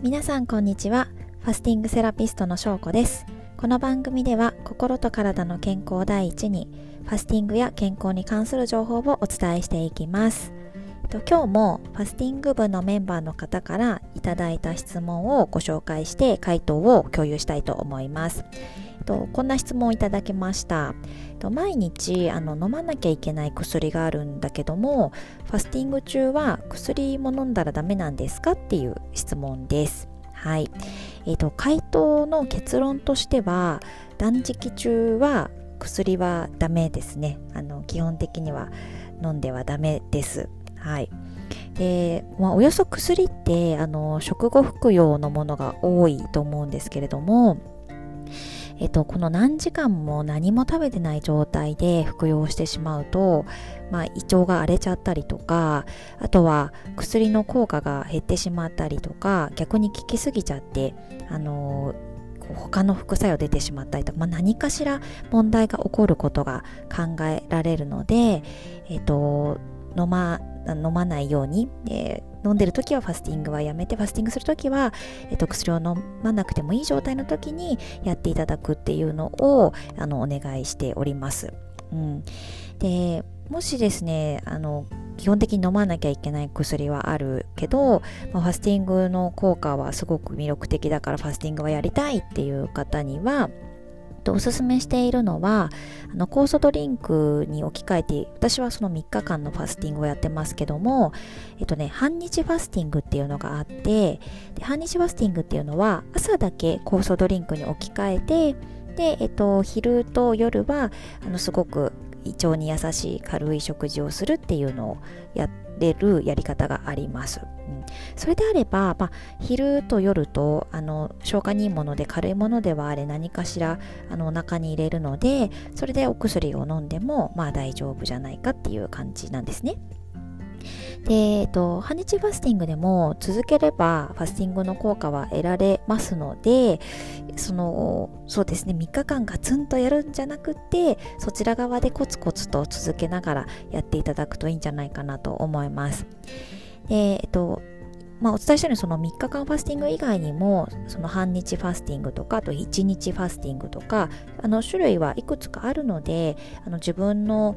皆さんこんにちは。ファスティングセラピストの翔子です。この番組では心と体の健康第一にファスティングや健康に関する情報をお伝えしていきます。今日もファスティング部のメンバーの方からいただいた質問をご紹介して回答を共有したいと思います。とこんな質問をいただきました。毎日あの飲まなきゃいけない薬があるんだけどもファスティング中は薬も飲んだらダメなんですかっていう質問です。はい。えーと、回答の結論としては断食中は薬はダメですね。あの基本的には飲んではダメです。はい。で、まあ、およそ薬ってあの食後服用のものが多いと思うんですけれどもえっと、この何時間も何も食べてない状態で服用してしまうと、まあ、胃腸が荒れちゃったりとかあとは薬の効果が減ってしまったりとか逆に効きすぎちゃってあの他の副作用出てしまったりとか、まあ、何かしら問題が起こることが考えられるので、えっと、飲ま飲まないように、えー、飲んでる時はファスティングはやめてファスティングする時は、えー、と薬を飲まなくてもいい状態の時にやっていただくっていうのをあのお願いしております。うん、でもしですねあの基本的に飲まなきゃいけない薬はあるけど、まあ、ファスティングの効果はすごく魅力的だからファスティングはやりたいっていう方にはとおすすめしているのはあの酵素ドリンクに置き換えて私はその3日間のファスティングをやってますけどもえっとね半日ファスティングっていうのがあってで半日ファスティングっていうのは朝だけ酵素ドリンクに置き換えてで、えっと、昼と夜はあのすごく胃腸に優しい軽い食事をするっていうのをやってれるやり方があります。うん、それであれば、まあ、昼と夜とあの消化にいいもので軽いものではあれ何かしらあのお腹に入れるのでそれでお薬を飲んでもまあ大丈夫じゃないかっていう感じなんですね。で、えっと、半日ファスティングでも続ければファスティングの効果は得られますので、その、そうですね、3日間ガツンとやるんじゃなくて、そちら側でコツコツと続けながらやっていただくといいんじゃないかなと思います。で、えっと、まあ、お伝えしたようにその3日間ファスティング以外にもその半日ファスティングとかあと1日ファスティングとかあの種類はいくつかあるのであの自分の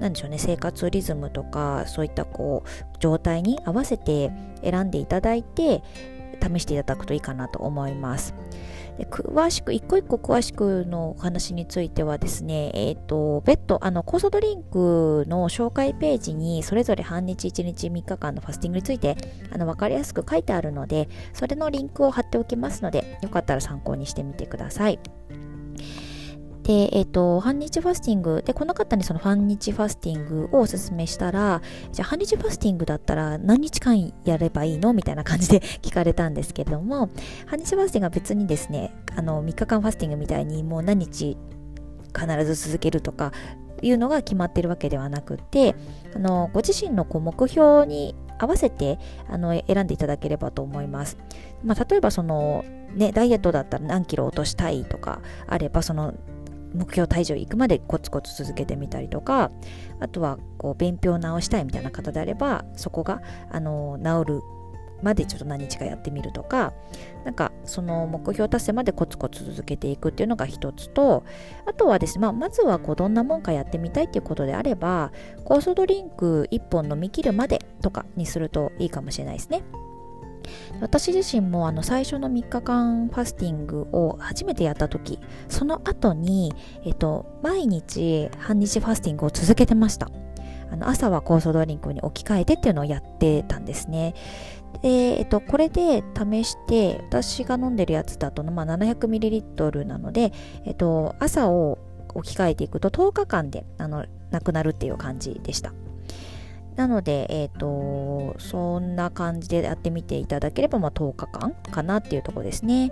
なんでしょうね生活リズムとかそういったこう状態に合わせて選んでいただいて試していただくといいかなと思います。で詳しく、一個一個詳しくのお話についてはですね、えっ、ー、と、別途、あの、酵素ドリンクの紹介ページに、それぞれ半日、1日、3日間のファスティングについて、あの、わかりやすく書いてあるので、それのリンクを貼っておきますので、よかったら参考にしてみてください。で、えっ、ー、と、半日ファスティング、で、この方にその半日ファスティングをおすすめしたら、じゃあ半日ファスティングだったら何日間やればいいの？みたいな感じで 聞かれたんですけれども、半日ファスティングは別にですね、あの、3日間ファスティングみたいにもう何日必ず続けるとかいうのが決まってるわけではなくて、あの、ご自身のこう目標に合わせてあの選んでいただければと思います。まあ、例えばその、ね、ダイエットだったら何キロ落としたいとかあればその目標体重行くまでコツコツ続けてみたりとかあとはこう便秘を治したいみたいな方であればそこがあの治るまでちょっと何日かやってみるとかなんかその目標達成までコツコツ続けていくっていうのが一つとあとはですね、まあ、まずはこうどんなもんかやってみたいっていうことであれば酵素ドリンク1本飲み切るまでとかにするといいかもしれないですね。私自身もあの最初の3日間ファスティングを初めてやった時その後に、えっと、毎日半日ファスティングを続けてました。あの朝は酵素ドリンクに置き換えてっていうのをやってたんですね。で、えっと、これで試して私が飲んでるやつだと、まあ、700ml なので、えっと、朝を置き換えていくと10日間であのなくなるっていう感じでした。なので、え、ー、と、そんな感じでやってみていただければ、まあ、10日間かなっていうところですね。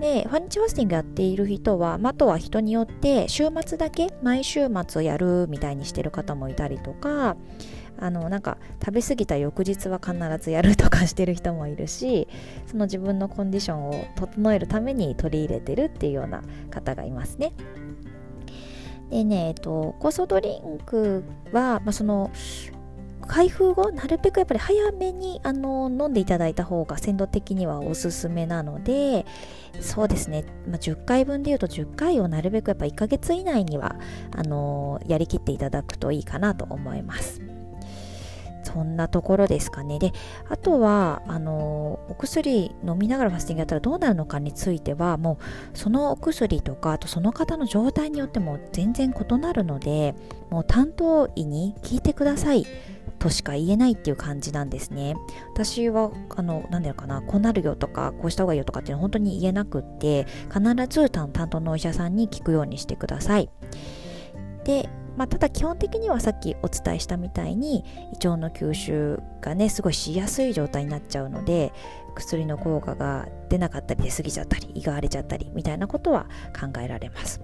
で、ファニチファスティングやっている人は、まあ、あとは人によって週末だけ毎週末をやるみたいにしてる方もいたりとか、あのなんか食べ過ぎた翌日は必ずやるとかしてる人もいるしその自分のコンディションを整えるために取り入れてるっていうような方がいますね。でね、えっと、酵素ドリンクは、まあ、その開封後なるべくやっぱり早めにあの飲んでいただいた方が鮮度的にはおすすめなのでそうですね、まあ、10回分でいうと10回をなるべくやっぱ1ヶ月以内にはあのやりきっていただくといいかなと思いますそんなところですかね。で、あとは、あの、お薬飲みながらファスティングやったらどうなるのかについては、もう、そのお薬とか、あとその方の状態によっても全然異なるので、もう担当医に聞いてください。としか言えないっていう感じなんですね。私は、あの、なんだろうかな、こうなるよとか、こうした方がいいよとかっていうのは本当に言えなくって、必ず担当のお医者さんに聞くようにしてください。で、まあ、ただ基本的にはさっきお伝えしたみたいに胃腸の吸収がねすごいしやすい状態になっちゃうので薬の効果が出なかったり出過ぎちゃったり胃が荒れちゃったりみたいなことは考えられます。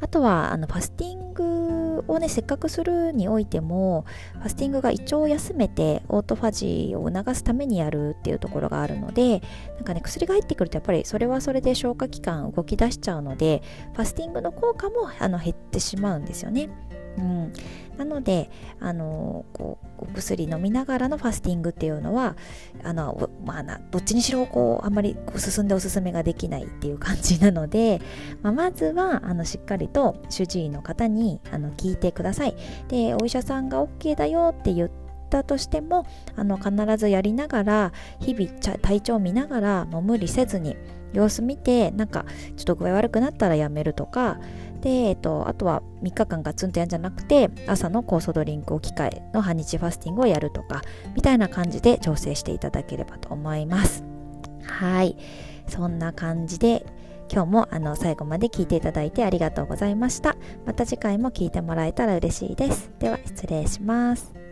あとはあのファスティングをねせっかくするにおいてもファスティングが胃腸を休めてオートファジーを促すためにやるっていうところがあるのでなんかね薬が入ってくるとやっぱりそれはそれで消化器官動き出しちゃうのでファスティングの効果もあの減ってしまうんですよね。うん、なのであのこうお薬飲みながらのファスティングっていうのはあの、まあ、どっちにしろこうあんまりこう進んでおすすめができないっていう感じなので、まあ、まずはあのしっかりと主治医の方にあの聞いてください。でお医者さんが OK だよって言ったとしてもあの必ずやりながら日々体調を見ながらもう無理せずに様子見てなんかちょっと具合悪くなったらやめるとかで、えっと、あとは3日間ガツンとやんじゃなくて朝の酵素ドリンク置き換えの半日ファスティングをやるとかみたいな感じで調整していただければと思います。はい。そんな感じで今日もあの最後まで聞いていただいてありがとうございました。また次回も聞いてもらえたら嬉しいです。では失礼します。